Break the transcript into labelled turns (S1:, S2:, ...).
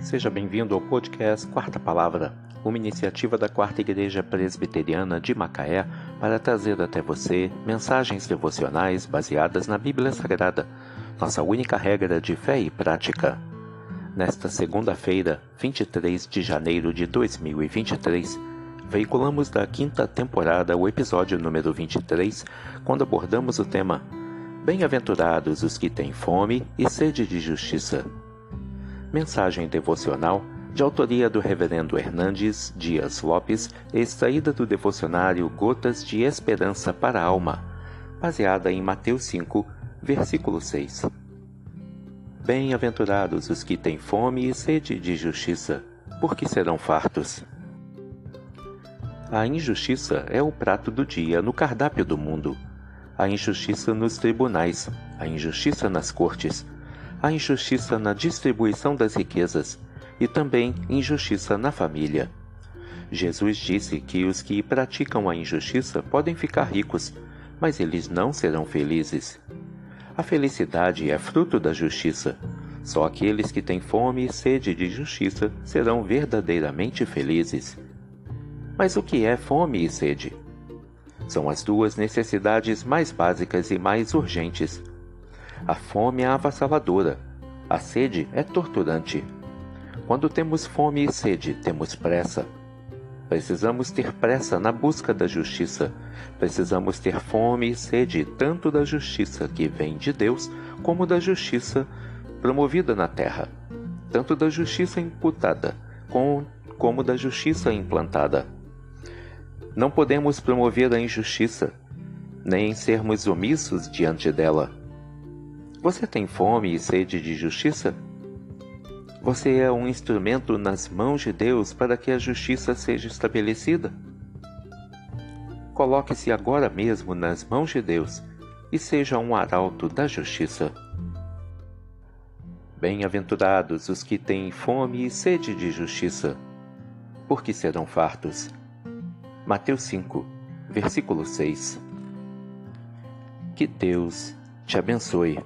S1: Seja bem-vindo ao podcast Quarta Palavra, uma iniciativa da Quarta Igreja Presbiteriana de Macaé para trazer até você mensagens devocionais baseadas na Bíblia Sagrada, nossa única regra de fé e prática. Nesta segunda-feira, 23 de janeiro de 2023, veiculamos da quinta temporada o episódio número 23, quando abordamos o tema Bem-aventurados os que têm fome e sede de justiça. Mensagem devocional de autoria do Reverendo Hernandes Dias Lopes, extraída do devocionário Gotas de Esperança para a Alma, baseada em Mateus 5, versículo 6. Bem-aventurados os que têm fome e sede de justiça, porque serão fartos. A injustiça é o prato do dia no cardápio do mundo a injustiça nos tribunais, a injustiça nas cortes, a injustiça na distribuição das riquezas e também injustiça na família. Jesus disse que os que praticam a injustiça podem ficar ricos, mas eles não serão felizes. A felicidade é fruto da justiça. Só aqueles que têm fome e sede de justiça serão verdadeiramente felizes. Mas o que é fome e sede? São as duas necessidades mais básicas e mais urgentes. A fome é avassaladora, a sede é torturante. Quando temos fome e sede, temos pressa. Precisamos ter pressa na busca da justiça. Precisamos ter fome e sede tanto da justiça que vem de Deus, como da justiça promovida na terra, tanto da justiça imputada como da justiça implantada. Não podemos promover a injustiça, nem sermos omissos diante dela. Você tem fome e sede de justiça? Você é um instrumento nas mãos de Deus para que a justiça seja estabelecida? Coloque-se agora mesmo nas mãos de Deus e seja um arauto da justiça. Bem-aventurados os que têm fome e sede de justiça, porque serão fartos. Mateus 5, versículo 6. Que Deus te abençoe.